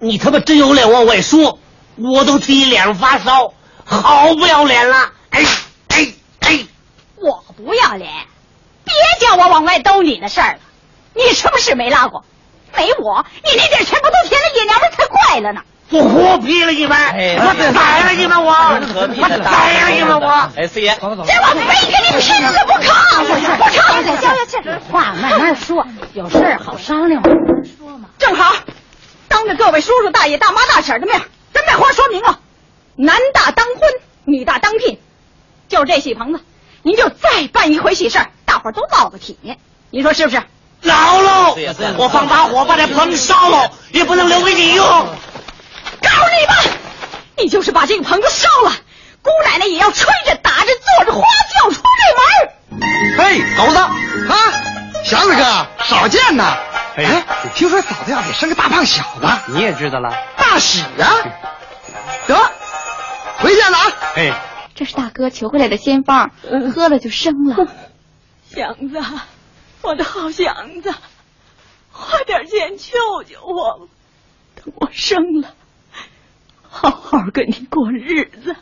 你他妈真有脸往外说，我都替你脸上发烧，好不要脸了！哎哎哎！我不要脸，别叫我往外兜你的事儿了。你什么事没拉过？没我，你那点钱不都填了野娘们才怪了呢！我活劈了你们！我宰了你们！我我宰了你们！我哎，四爷，这我非跟你拼了不可！不成！消消气，话慢慢说，有事儿好商量嘛。说嘛，正好当着各位叔叔大爷大妈大婶的面，跟这话说明了：男大当婚，女大当聘。就这戏棚子，您就再办一回喜事儿，大伙儿都闹个体面。你说是不是？老喽！我放把火把这棚烧了，也不能留给你用。告诉你吧，你就是把这个棚子烧了，姑奶奶也要吹着打着坐着花轿出这门。嘿，狗子啊，祥子哥，少见呐！哎，听说嫂子要给生个大胖小子，你也知道了？大喜啊！得，回见了啊！哎，这是大哥求回来的仙方，喝了就生了。祥子。我的好祥子，花点钱救救我！等我生了，好好跟你过日子。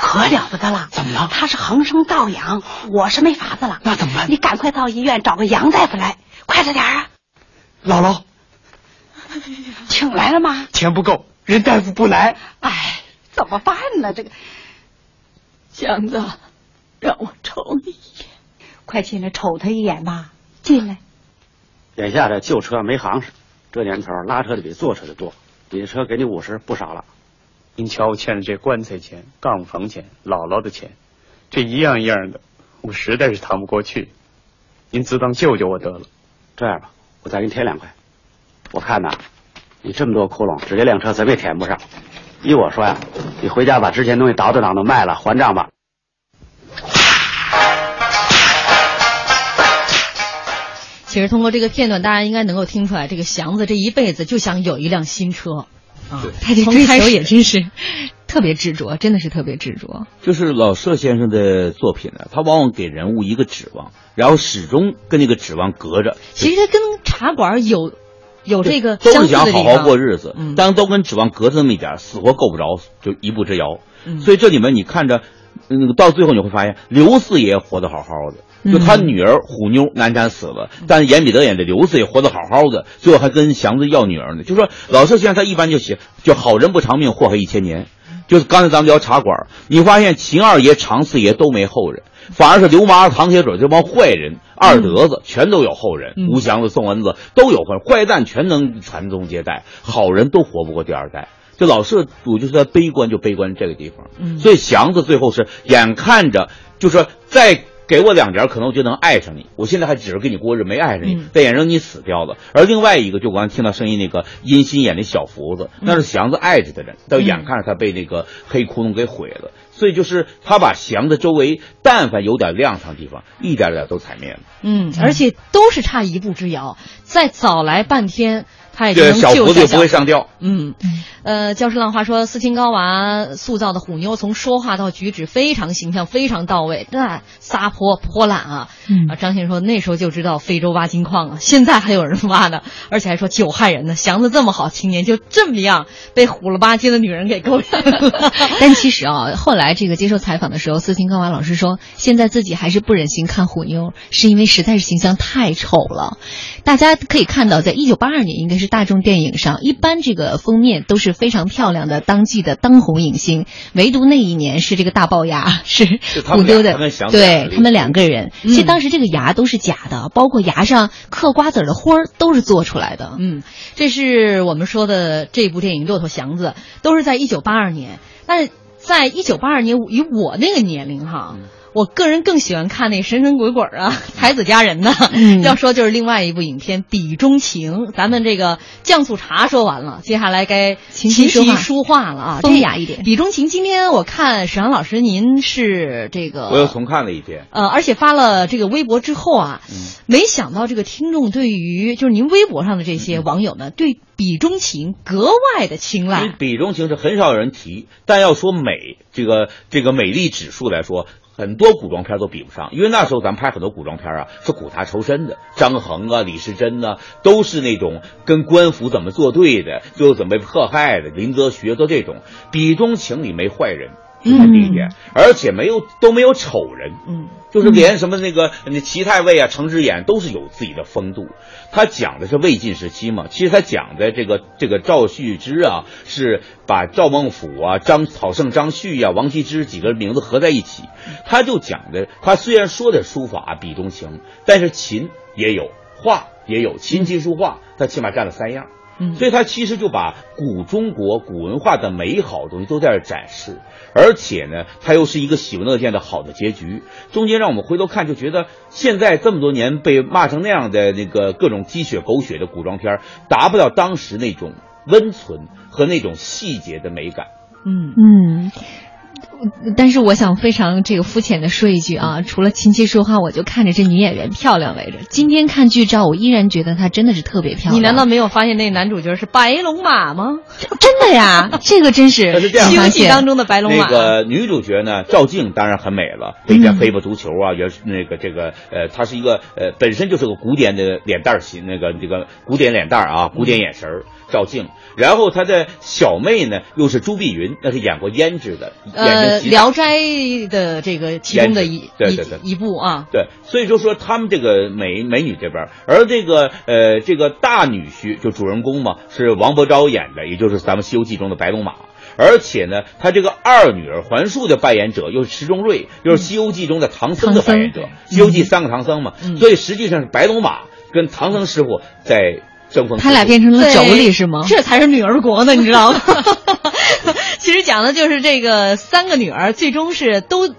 可了不得了！怎么了？他是横生倒养，我是没法子了。那怎么办？你赶快到医院找个杨大夫来，快着点啊！姥姥，请来了吗？钱不够，人大夫不来。哎，怎么办呢？这个祥子，让我瞅你一眼，快进来瞅他一眼吧。进来。眼下这旧车没行市，这年头拉车的比坐车的多。你的车给你五十，不少了。您瞧我欠的这棺材钱、杠房钱、姥姥的钱，这一样一样的，我实在是谈不过去。您自当救救我得了。这样吧，我再给你添两块。我看呐，你这么多窟窿，指这辆车怎么也填不上。依我说呀，你回家把之前东西倒腾倒腾卖了还账吧。其实通过这个片段，大家应该能够听出来，这个祥子这一辈子就想有一辆新车。啊，他这追求也真是特别执着，真的是特别执着。就是老舍先生的作品呢，他往往给人物一个指望，然后始终跟那个指望隔着。其实他跟茶馆有有这个都是想好好过日子，但都跟指望隔着那么一点，死活够不着，就一步之遥。所以这里面你看着，嗯，到最后你会发现，刘四爷活得好好的。就他女儿虎妞难产死了，但是严彼得演的刘四也活得好好的，最后还跟祥子要女儿呢。就说老舍先生他一般就写，就好人不长命，祸害一千年。就是刚才咱们聊茶馆，你发现秦二爷、常四爷都没后人，反而是刘麻子、唐铁嘴这帮坏人、二德子全都有后人，吴祥子、宋文子都有坏，坏蛋全能传宗接代，好人都活不过第二代。这老是，我就是他悲观，就悲观这个地方。所以祥子最后是眼看着，就说在。给我两点，可能我就能爱上你。我现在还只是跟你过日，没爱上你，再眼睁你死掉了。而另外一个，就我刚听到声音那个阴心眼的小福子，那是祥子爱着的人，到眼看着他被那个黑窟窿给毁了。所以就是他把祥子周围但凡有点亮堂地方，一点点都踩灭了。嗯，而且都是差一步之遥，再早来半天，他也就能救小福子不会上吊。嗯，呃，教师浪话说，斯琴高娃塑造的虎妞，从说话到举止非常形象，非常到位，那撒泼泼懒啊。嗯啊，张先生说那时候就知道非洲挖金矿啊，现在还有人挖呢，而且还说酒害人呢，祥子这么好青年就这么样被虎了吧唧的女人给勾引了。但其实啊，后来这个接受采访的时候，斯琴高娃老师说，现在自己还是不忍心看虎妞，是因为实在是形象太丑了。大家可以看到，在一九八二年，应该是大众电影上，一般这个封面都是非常漂亮的当季的当红影星，唯独那一年是这个大龅牙，是他们虎妞的对他们两个人。其实当时这个牙都是假的，包括牙上嗑瓜子的花儿都是做出来的。嗯，这是我们说的这部电影《骆驼祥子》，都是在一九八二年。但是在一九八二年，以我那个年龄哈。我个人更喜欢看那神神鬼鬼啊，才子佳人呐。嗯要说就是另外一部影片《笔中情》，咱们这个酱醋茶说完了，接下来该琴棋书画书画了啊，风雅一点这笔中情》今天我看沈阳老师您是这个，我又重看了一遍。呃，而且发了这个微博之后啊，没想到这个听众对于就是您微博上的这些网友呢，对《笔中情》格外的青因为睐。笔中情是很少有人提，但要说美，这个这个美丽指数来说，很多古装片都比不上。因为那时候咱们拍很多古装片啊，是苦大仇深的，张衡啊、李时珍呐、都是那种跟官府怎么作对的，最后怎么被迫害的，林则徐都这种。笔中情里没坏人，这是第一点，而且没有都没有丑人。嗯。就是连什么那个那齐太尉啊、程之眼都是有自己的风度。他讲的是魏晋时期嘛，其实他讲的这个这个赵旭之啊，是把赵孟俯啊、张草圣、张旭啊、王羲之几个名字合在一起。他就讲的，他虽然说的书法笔中情，但是琴也有，画也有，琴棋书画，他起码占了三样。嗯所以他其实就把古中国古文化的美好东西都在这儿展示，而且呢，它又是一个喜闻乐见的好的结局。中间让我们回头看，就觉得现在这么多年被骂成那样的那个各种鸡血狗血的古装片儿，达不到当时那种温存和那种细节的美感。嗯嗯。但是我想非常这个肤浅的说一句啊，除了琴棋书画，我就看着这女演员漂亮来着。今天看剧照，我依然觉得她真的是特别漂亮。你难道没有发现那男主角是白龙马吗？真的呀，这个真是但是这样西游记当中的白龙马。那个女主角呢，赵静当然很美了，嗯那天飞吧足球啊，也是那个这个呃，她是一个呃，本身就是个古典的脸蛋型，那个这个古典脸蛋啊，古典眼神儿，赵静。然后他的小妹呢，又是朱碧云，那是演过胭脂的，呃，《聊斋》的这个其中的一对对对。一一部啊，对，所以就说他们这个美美女这边，而这个呃这个大女婿就主人公嘛，是王伯昭演的，也就是咱们《西游记》中的白龙马。而且呢，他这个二女儿环树的扮演者又是池中瑞，又是《西游记》中的唐僧的扮演者，西游记》三个唐僧嘛，嗯所以实际上是白龙马跟唐僧师傅在他俩变成了妯娌是吗？这才是女儿国呢，你知道吗？其实讲的就是这个三个女儿最终是都。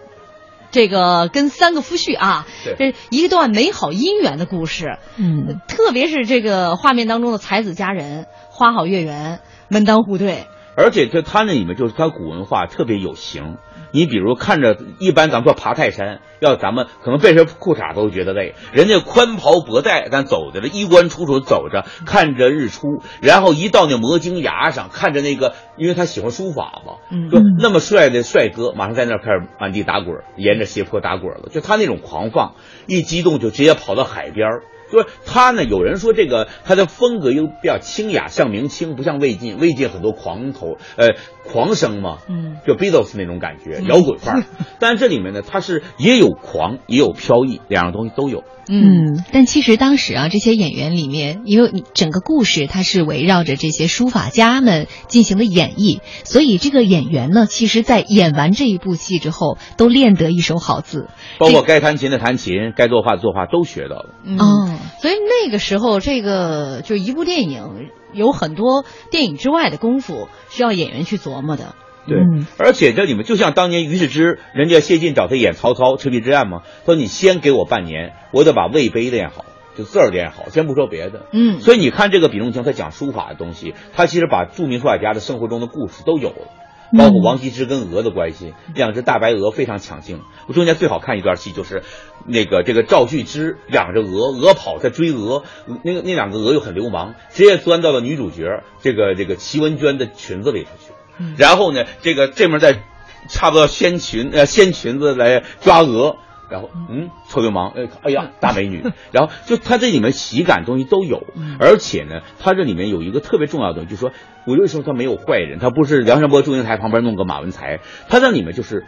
这个跟三个夫婿啊，这是一段美好姻缘的故事。嗯，特别是这个画面当中的才子佳人，花好月圆，门当户对。而且这他那里面就是他古文化特别有型。你比如看着，一般咱们说爬泰山，要咱们可能背身裤衩都觉得累，人家宽袍博带，咱走着这衣冠楚楚走着，看着日出，然后一到那摩经崖上，看着那个，因为他喜欢书法嘛，嗯就那么帅的帅哥，马上在那儿开始满地打滚，沿着斜坡打滚了。就他那种狂放，一激动就直接跑到海边儿。就是他呢，有人说这个他的风格又比较清雅，像明清，不像魏晋。魏晋很多狂头，呃，狂声嘛，嗯，就 Beatles 那种感觉，摇滚范儿。但是这里面呢，他是也有狂，也有飘逸，两样东西都有。嗯，但其实当时啊，这些演员里面，因为整个故事它是围绕着这些书法家们进行的演绎，所以这个演员呢，其实在演完这一部戏之后，都练得一手好字，包括该弹琴的弹琴，该作画的作画都学到了。嗯、哦，所以那个时候，这个就一部电影有很多电影之外的功夫需要演员去琢磨的。对，而且这里面就像当年于世之，人家谢晋找他演曹操赤壁之战嘛，说你先给我半年，我得把魏碑练好，就字儿练好，先不说别的。嗯，所以你看这个比中情，他讲书法的东西，他其实把著名书法家的生活中的故事都有了。包括王羲之跟鹅的关系，两只大白鹅非常抢镜。我中间最好看一段戏就是，那个这个赵旭之养着鹅，鹅跑在追鹅，那个那两个鹅又很流氓，直接钻到了女主角这个这个齐文娟的裙子里头去。然后呢，这个这面在差不多掀裙呃掀裙子来抓鹅，然后嗯。臭流氓，哎哎呀 大美女，然后就它这里面喜感东西都有，而且呢，它这里面有一个特别重要的，就是说我为什么它没有坏人，它不是梁山伯祝英台旁边弄个马文才，它在里面就是。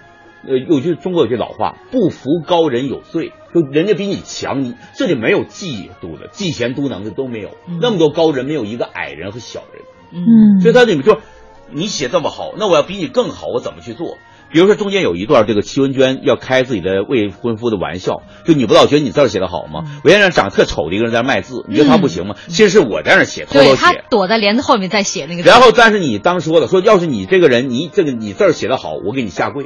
呃，有句中国有句老话，不服高人有罪，就人家比你强，你这里没有嫉妒的、嫉贤妒能的都没有，那么多高人没有一个矮人和小人，嗯。所以他里面就你写这么好，那我要比你更好，我怎么去做？比如说中间有一段，这个戚文娟要开自己的未婚夫的玩笑，就你不老觉得你字儿写的好吗？我先让长得特丑的一个人在那卖字，你觉得他不行吗？其实是我在那写，偷偷写。躲在帘子后面在写那个字，然后，但是你当说了，说要是你这个人，你这个你字儿写的好，我给你下跪。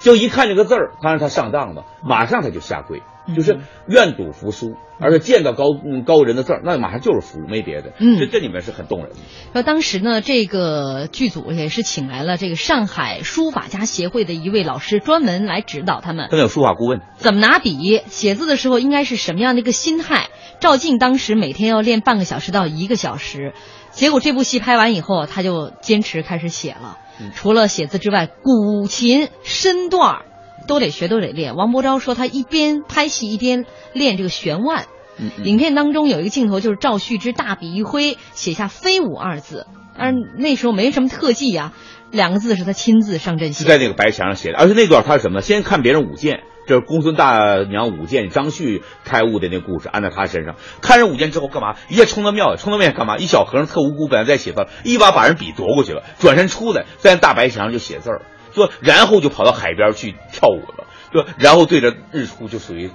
就一看这个字儿，当然他上当了，马上他就下跪，就是愿赌服输，而且见到高嗯高人的字儿，那马上就是服，没别的。嗯这这里面是很动人的。那当时呢，这个剧组也是请来了这个上海书法家协会的一位老师，专门来指导他们他们有书法顾问，怎么拿笔，写字的时候应该是什么样的一个心态。赵静当时每天要练半个小时到一个小时，结果这部戏拍完以后，他就坚持开始写了。除了写字之外，古琴、身段儿都得学，都得练。王伯昭说他一边拍戏一边练这个悬腕。嗯影片当中有一个镜头，就是赵旭之大笔一挥，写下“飞舞”二字。但是那时候没什么特技呀、两个字是他亲自上阵写是。在那个白墙上写的，而且那段他是什么呢？先看别人舞剑，这是公孙大娘舞剑，张旭开悟的那故事，按在他身上。看人舞剑之后干嘛？一下冲到庙里，冲到庙里干嘛？一小和尚特无辜，本来在写字，一把把人笔夺过去了，转身出来，在大白墙上就写字儿，说然后就跑到海边去跳舞了，说然后对着日出就属于。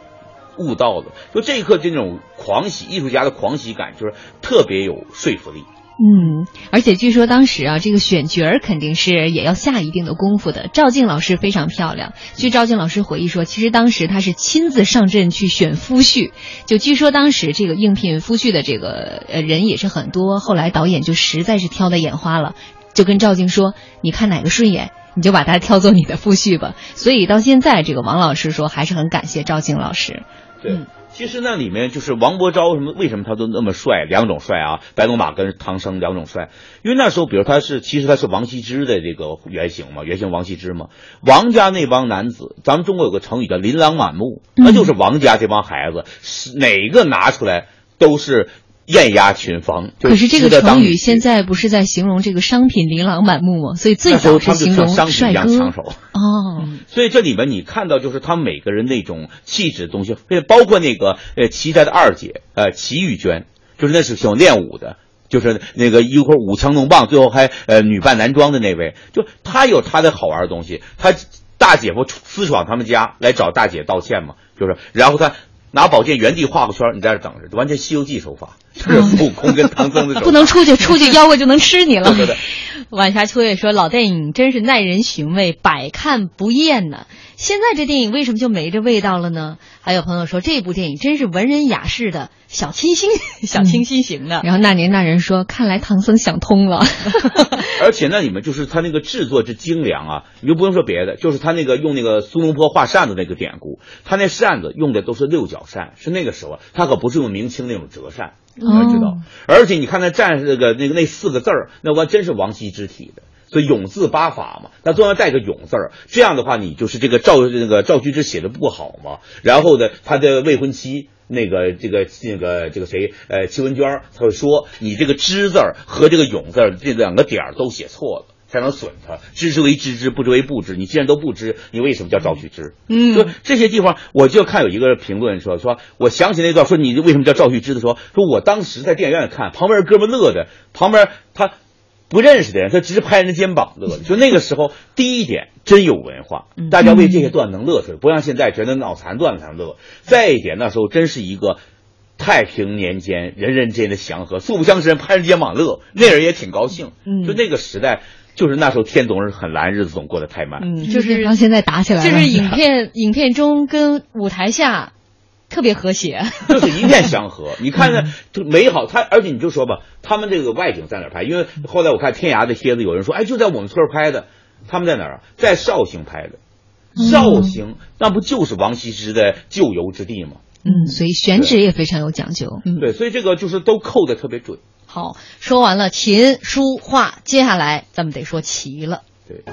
悟道了，就这一刻这种狂喜，艺术家的狂喜感，就是特别有说服力。嗯，而且据说当时啊，这个选角儿肯定是也要下一定的功夫的。赵静老师非常漂亮，据赵静老师回忆说，其实当时她是亲自上阵去选夫婿。就据说当时这个应聘夫婿的这个呃人也是很多，后来导演就实在是挑的眼花了，就跟赵静说：“你看哪个顺眼，你就把它挑做你的夫婿吧。”所以到现在，这个王老师说还是很感谢赵静老师。对，其实那里面就是王伯昭什么，为什么他都那么帅？两种帅啊，白龙马跟唐僧两种帅。因为那时候，比如他是，其实他是王羲之的这个原型嘛，原型王羲之嘛。王家那帮男子，咱们中国有个成语叫琳琅满目，那就是王家这帮孩子，是哪个拿出来都是艳压群芳。可是这个成语现在不是在形容这个商品琳琅满目吗？所以最早是形容商品帅一样哥抢手。哦，所以这里面你看到就是他们每个人那种气质的东西，呃包括那个呃齐家的二姐呃齐玉娟，就是那是喜欢练武的。就是那个一会儿舞枪弄棒，最后还呃女扮男装的那位，就他有他的好玩的东西。他大姐夫私闯他们家来找大姐道歉嘛，就是然后他拿宝剑原地画个圈，你在这等着，完全《西游记》手法，就是孙悟空跟唐僧的。不能出去，出去 妖怪就能吃你了。对对对。晚霞秋月说：“老电影真是耐人寻味，百看不厌呢。现在这电影为什么就没这味道了呢？”还有朋友说：“这部电影真是文人雅士的小清新，小清新型的。然后那年那人说：“看来唐僧想通了。而且那里面就是他那个制作之精良啊，你就不用说别的，就是他那个用那个苏东坡画扇子那个典故，他那扇子用的都是六角扇，是那个时候，他可不是用明清那种折扇，你要知道。而且你看那站那个那个那四个字儿，那完真是王羲之体的。所以永字八法嘛，那中间带个永字儿，这样的话你就是这个赵那个赵居之写的不好嘛。然后呢，他的未婚妻那个这个那个这个谁呃戚文娟儿，他会说你这个之字儿和这个永字儿这两个点儿都写错了。才能损他，知之为知之，不知为不知。你既然都不知，你为什么叫赵旭之？嗯，就这些地方，我就看有一个评论说说，我想起那段说你为什么叫赵旭之的时候，说我当时在电影院看，旁边哥们乐的，旁边他不认识的人，他只是拍人肩膀乐的。就那个时候，第一点真有文化，大家为这些段能乐出来，不像现在觉得脑残段子才能乐。再一点，那时候真是一个。太平年间，人人之间的祥和，素不相识人拍人肩膀乐，那人也挺高兴。嗯就那个时代，就是那时候天总是很蓝，日子总过得太慢。嗯，就是让现在打起来了，就是影片影片中跟舞台下特别和谐，就是一片祥和。你看看，就美好。他而且你就说吧，他们这个外景在哪儿拍？因为后来我看天涯的帖子，有人说，哎，就在我们村儿拍的。他们在哪儿啊？在绍兴拍的。绍兴那不就是王羲之的旧游之地吗？嗯，所以选址也非常有讲究。嗯，对，所以这个就是都扣的特别准。好，说完了琴、书、画，接下来咱们得说棋了。对。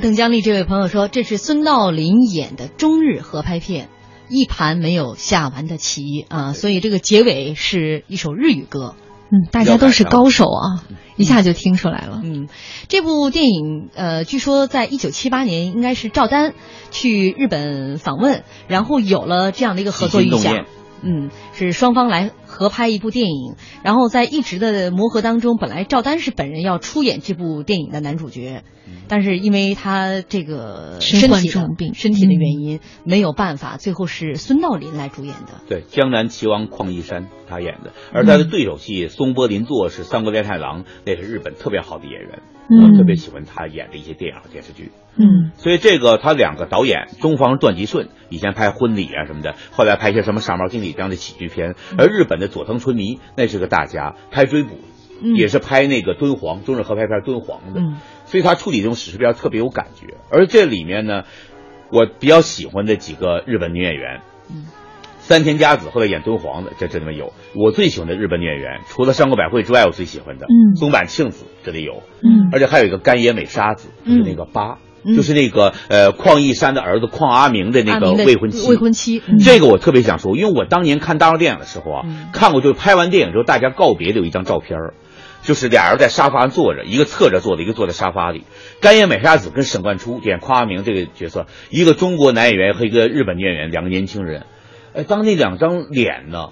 邓江丽这位朋友说：“这是孙道临演的中日合拍片，一盘没有下完的棋啊，所以这个结尾是一首日语歌。嗯，大家都是高手啊，一下就听出来了。嗯，这部电影呃，据说在一九七八年应该是赵丹去日本访问，然后有了这样的一个合作意向。嗯，是双方来。”合拍一部电影，然后在一直的磨合当中，本来赵丹是本人要出演这部电影的男主角，但是因为他这个身体重病、身体的原因没有办法，最后是孙道临来主演的。对，江南棋王邝一山他演的，而他的对手戏松波林作是三国连太郎，那是日本特别好的演员，我特别喜欢他演的一些电影和电视剧。嗯，所以这个他两个导演，中方段吉顺以前拍婚礼啊什么的，后来拍一些什么傻帽经理这样的喜剧片，而日本的佐藤春弥那是个大家，拍追捕，也是拍那个敦煌中日合拍片敦煌的，所以他处理这种史诗片特别有感觉。而这里面呢，我比较喜欢的几个日本女演员，三田佳子后来演敦煌的，这这里面有。我最喜欢的日本女演员，除了山口百惠之外，我最喜欢的松坂庆子这里有，而且还有一个干野美沙子，就是那个八。就是那个呃，邝义山的儿子邝阿明的那个未婚妻。未婚妻，这个我特别想说，因为我当年看大陆电影的时候啊，看过就是拍完电影之后大家告别的有一张照片就是俩人在沙发上坐着，一个侧着坐的，一个坐在沙发里。干野美沙子跟沈冠初演邝阿明这个角色，一个中国男演员和一个日本女演员，两个年轻人。哎，当那两张脸呢？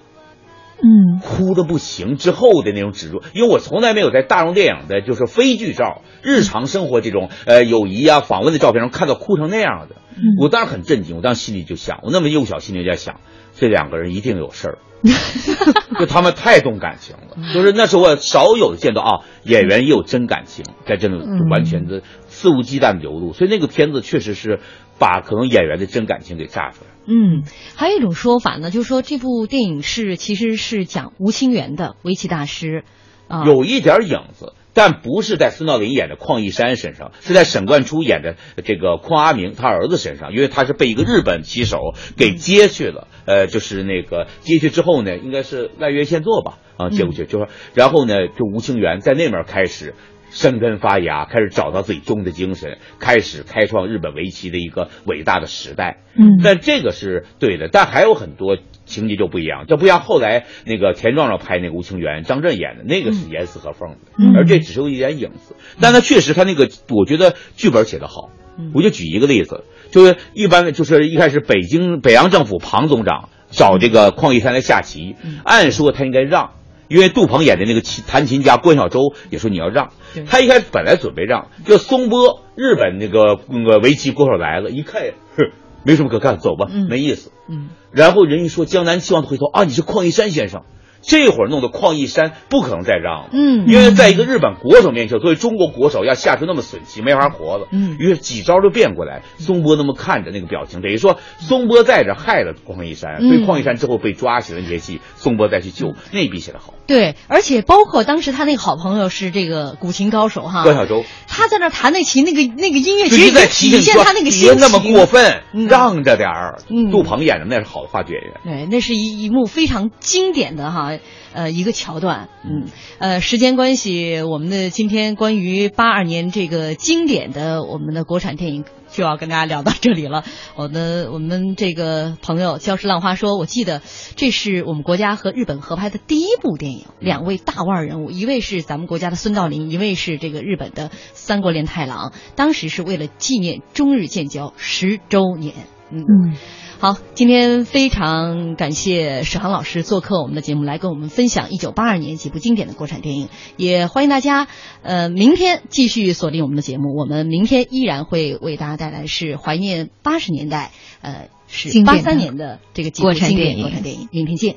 嗯，哭的不行之后的那种执着，因为我从来没有在大众电影的，就是非剧照、日常生活这种呃友谊啊、访问的照片上看到哭成那样的，我当时很震惊，我当时心里就想，我那么幼小心里就在想，这两个人一定有事儿，就他们太动感情了，就是那是我少有的见到啊，演员也有真感情，在这种完全的肆无忌惮的流露，所以那个片子确实是把可能演员的真感情给炸出来。嗯，还有一种说法呢，就是说这部电影是其实是讲吴清源的围棋大师，啊，有一点影子，但不是在孙道临演的邝义山身上，是在沈冠初演的这个邝阿明他儿子身上，因为他是被一个日本棋手给接去了，呃，就是那个接去之后呢，应该是赖月献作吧，啊，接过去，就说，然后呢，就吴清源在那面开始。生根发芽，开始找到自己中的精神，开始开创日本围棋的一个伟大的时代。嗯，但这个是对的，但还有很多情节就不一样，就不像后来那个田壮壮拍那个吴清源，张震演的那个是严丝合缝的，而这只是有一点影子。但他确实，他那个我觉得剧本写得好，我就举一个例子，就是一般就是一开始北京北洋政府庞总长找这个邝义山来下棋，按说他应该让，因为杜鹏演的那个琴弹琴家关晓舟也说你要让，他一开始本来准备让，就松波日本那个那个围棋国手来了，一看，哼，没什么可干，走吧，没意思。嗯，然后人一说江南七望回头啊，你是邝一山先生。这会儿弄得邝义山不可能再让了，嗯，因为在一个日本国手面前，作为中国国手要下出那么损棋，没法活了，嗯，于是几招就变过来。松波那么看着那个表情，等于说松波在这害了邝义山，所以邝义山之后被抓起了那些戏，松波再去救，那笔写得好。对，而且包括当时他那个好朋友是这个古琴高手哈，关晓舟，他在那弹那琴，那个那个音乐其实在体现他那个心别那么过分，嗯。让着点儿。嗯。杜鹏演的那是好的话剧演员。对，那是一一幕非常经典的哈，呃，一个桥段。嗯，呃，时间关系，我们的今天关于八二年这个经典的我们的国产电影就要跟大家聊到这里了。我们我们这个朋友礁石浪花说，我记得这是我们国家和日本合拍的第一部电影，两位大腕人物，一位是咱们国家的孙道临，一位是这个日本的三国连太郎。当时是为了纪念中日建交十周年。嗯。嗯好，今天非常感谢史航老师做客我们的节目，来跟我们分享一九八二年几部经典的国产电影。也欢迎大家，呃，明天继续锁定我们的节目。我们明天依然会为大家带来是怀念八十年代，呃，是八三年的这个国产经典电影国产电影。明天见。